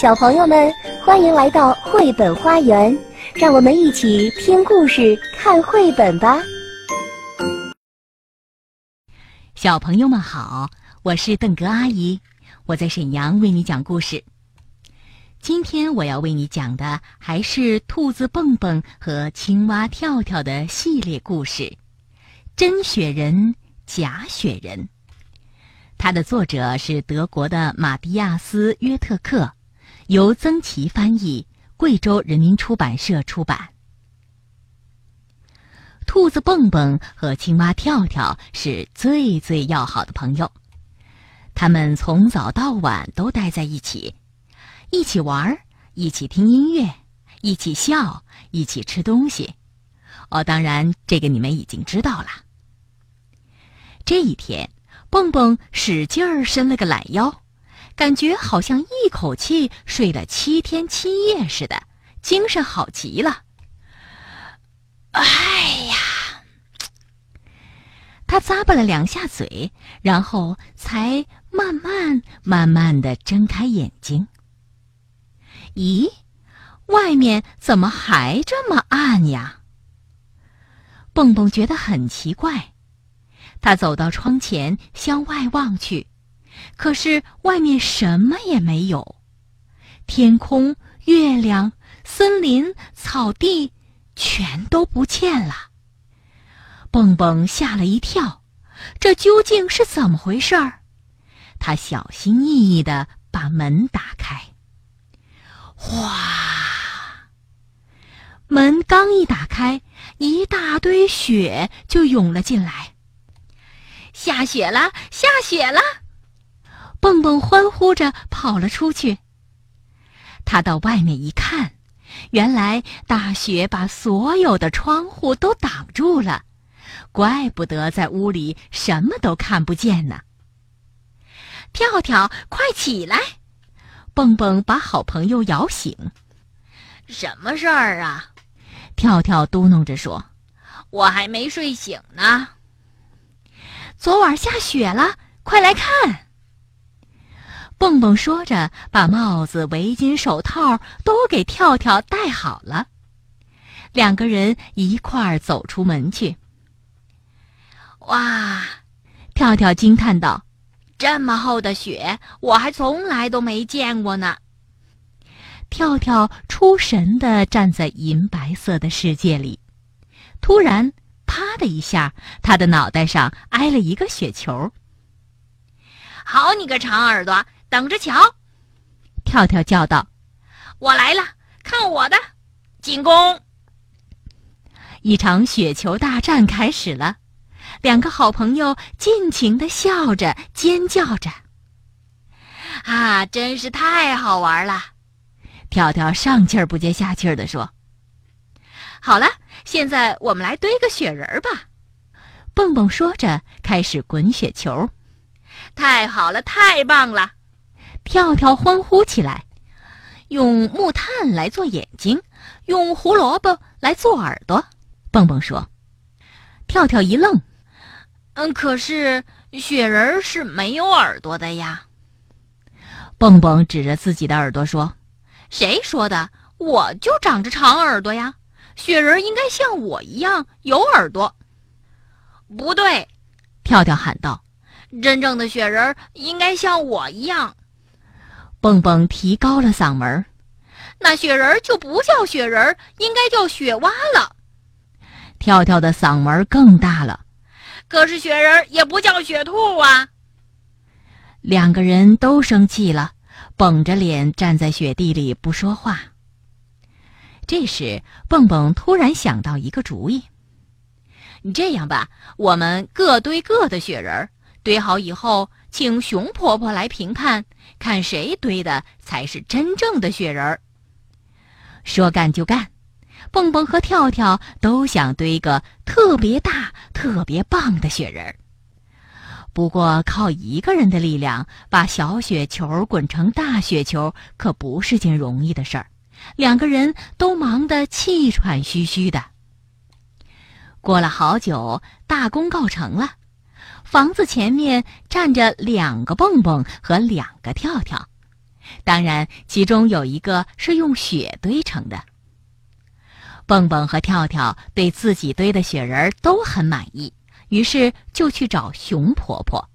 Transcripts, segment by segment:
小朋友们，欢迎来到绘本花园，让我们一起听故事、看绘本吧。小朋友们好，我是邓格阿姨，我在沈阳为你讲故事。今天我要为你讲的还是兔子蹦蹦和青蛙跳跳的系列故事，《真雪人，假雪人》。它的作者是德国的马蒂亚斯·约特克。由曾琦翻译，贵州人民出版社出版。兔子蹦蹦和青蛙跳跳是最最要好的朋友，他们从早到晚都待在一起，一起玩儿，一起听音乐，一起笑，一起吃东西。哦，当然，这个你们已经知道了。这一天，蹦蹦使劲儿伸了个懒腰。感觉好像一口气睡了七天七夜似的，精神好极了。哎呀，他咂巴了两下嘴，然后才慢慢慢慢的睁开眼睛。咦，外面怎么还这么暗呀？蹦蹦觉得很奇怪，他走到窗前，向外望去。可是外面什么也没有，天空、月亮、森林、草地全都不见了。蹦蹦吓了一跳，这究竟是怎么回事儿？他小心翼翼的把门打开，哗！门刚一打开，一大堆雪就涌了进来。下雪了，下雪了！蹦蹦欢呼着跑了出去。他到外面一看，原来大雪把所有的窗户都挡住了，怪不得在屋里什么都看不见呢。跳跳，快起来！蹦蹦把好朋友摇醒。什么事儿啊？跳跳嘟囔着说：“我还没睡醒呢。昨晚下雪了，快来看！”蹦蹦说着，把帽子、围巾、手套都给跳跳戴好了。两个人一块儿走出门去。哇！跳跳惊叹道：“这么厚的雪，我还从来都没见过呢。”跳跳出神的站在银白色的世界里，突然，啪的一下，他的脑袋上挨了一个雪球。好你个长耳朵！等着瞧！跳跳叫道：“我来了，看我的，进攻！”一场雪球大战开始了，两个好朋友尽情的笑着、尖叫着。啊，真是太好玩了！跳跳上气儿不接下气儿的说：“好了，现在我们来堆个雪人儿吧。”蹦蹦说着，开始滚雪球。太好了，太棒了！跳跳欢呼起来，用木炭来做眼睛，用胡萝卜来做耳朵。蹦蹦说：“跳跳一愣，嗯，可是雪人是没有耳朵的呀。”蹦蹦指着自己的耳朵说：“谁说的？我就长着长耳朵呀！雪人应该像我一样有耳朵。”不对，跳跳喊道：“真正的雪人应该像我一样。”蹦蹦提高了嗓门那雪人就不叫雪人，应该叫雪蛙了。”跳跳的嗓门更大了，“可是雪人也不叫雪兔啊。”两个人都生气了，绷着脸站在雪地里不说话。这时，蹦蹦突然想到一个主意：“这样吧，我们各堆各的雪人，堆好以后。”请熊婆婆来评判，看谁堆的才是真正的雪人儿。说干就干，蹦蹦和跳跳都想堆个特别大、特别棒的雪人儿。不过，靠一个人的力量把小雪球滚成大雪球，可不是件容易的事儿。两个人都忙得气喘吁吁的。过了好久，大功告成了。房子前面站着两个蹦蹦和两个跳跳，当然，其中有一个是用雪堆成的。蹦蹦和跳跳对自己堆的雪人都很满意，于是就去找熊婆婆。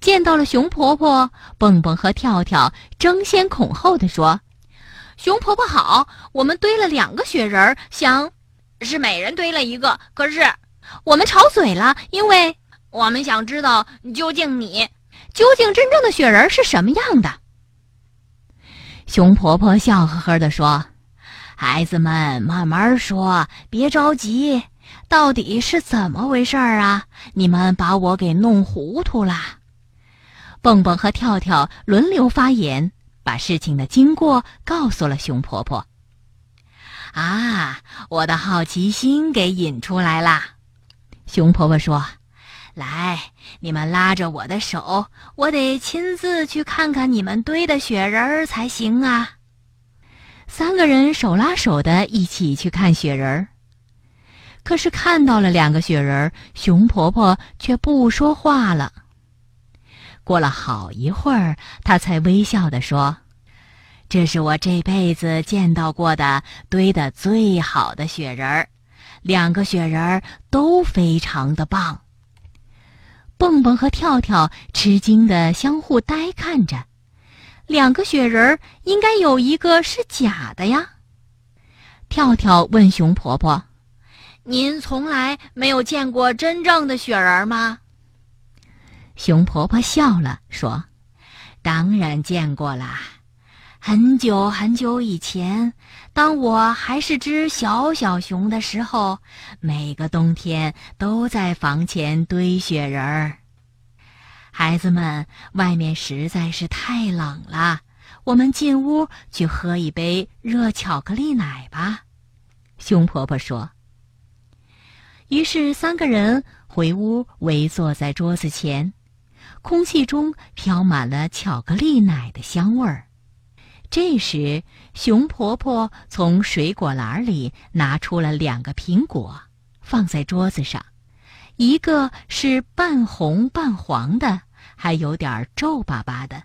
见到了熊婆婆，蹦蹦和跳跳争先恐后地说：“熊婆婆好，我们堆了两个雪人，想是每人堆了一个，可是我们吵嘴了，因为我们想知道究竟你究竟真正的雪人是什么样的。”熊婆婆笑呵呵地说：“孩子们，慢慢说，别着急，到底是怎么回事啊？你们把我给弄糊涂了。”蹦蹦和跳跳轮流发言，把事情的经过告诉了熊婆婆。啊，我的好奇心给引出来啦！熊婆婆说：“来，你们拉着我的手，我得亲自去看看你们堆的雪人儿才行啊。”三个人手拉手的一起去看雪人儿。可是看到了两个雪人儿，熊婆婆却不说话了。过了好一会儿，他才微笑地说：“这是我这辈子见到过的堆的最好的雪人儿，两个雪人儿都非常的棒。”蹦蹦和跳跳吃惊的相互呆看着，两个雪人应该有一个是假的呀。跳跳问熊婆婆：“您从来没有见过真正的雪人吗？”熊婆婆笑了，说：“当然见过啦，很久很久以前，当我还是只小小熊的时候，每个冬天都在房前堆雪人儿。孩子们，外面实在是太冷了，我们进屋去喝一杯热巧克力奶吧。”熊婆婆说。于是三个人回屋，围坐在桌子前。空气中飘满了巧克力奶的香味儿。这时，熊婆婆从水果篮里拿出了两个苹果，放在桌子上。一个是半红半黄的，还有点皱巴巴的；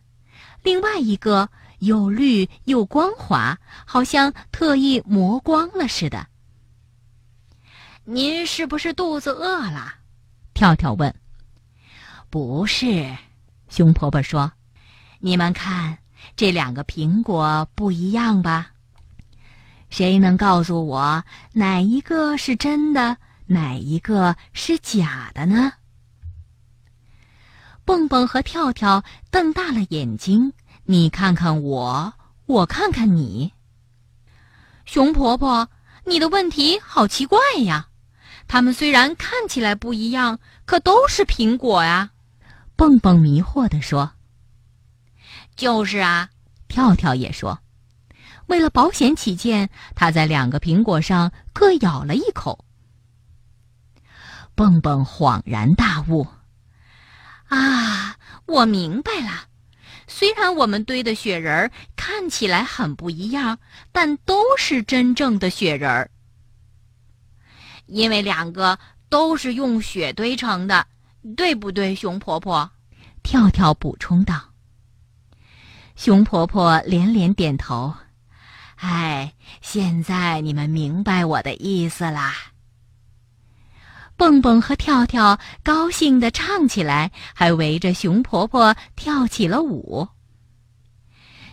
另外一个又绿又光滑，好像特意磨光了似的。您是不是肚子饿了？跳跳问。不是，熊婆婆说：“你们看，这两个苹果不一样吧？谁能告诉我哪一个是真的，哪一个是假的呢？”蹦蹦和跳跳瞪大了眼睛，你看看我，我看看你。熊婆婆，你的问题好奇怪呀！它们虽然看起来不一样，可都是苹果呀。蹦蹦迷惑地说：“就是啊。”跳跳也说：“为了保险起见，他在两个苹果上各咬了一口。”蹦蹦恍然大悟：“啊，我明白了！虽然我们堆的雪人儿看起来很不一样，但都是真正的雪人儿，因为两个都是用雪堆成的。”对不对，熊婆婆？跳跳补充道。熊婆婆连连点头。哎，现在你们明白我的意思啦。蹦蹦和跳跳高兴地唱起来，还围着熊婆婆跳起了舞。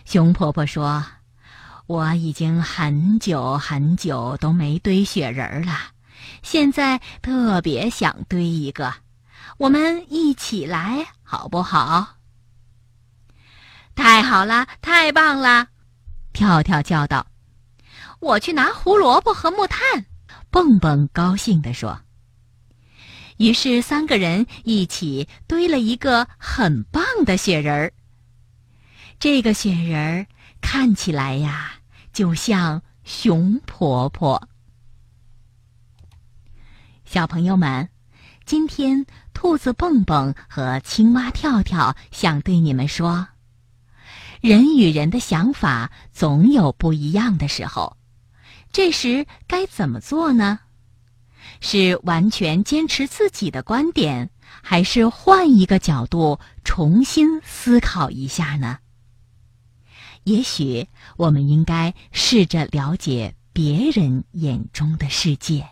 熊婆婆说：“我已经很久很久都没堆雪人了，现在特别想堆一个。”我们一起来，好不好？太好了，太棒了！跳跳叫道：“我去拿胡萝卜和木炭。”蹦蹦高兴地说。于是三个人一起堆了一个很棒的雪人儿。这个雪人儿看起来呀，就像熊婆婆。小朋友们，今天。兔子蹦蹦和青蛙跳跳想对你们说：人与人的想法总有不一样的时候，这时该怎么做呢？是完全坚持自己的观点，还是换一个角度重新思考一下呢？也许我们应该试着了解别人眼中的世界。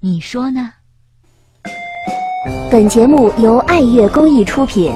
你说呢？本节目由爱乐公益出品。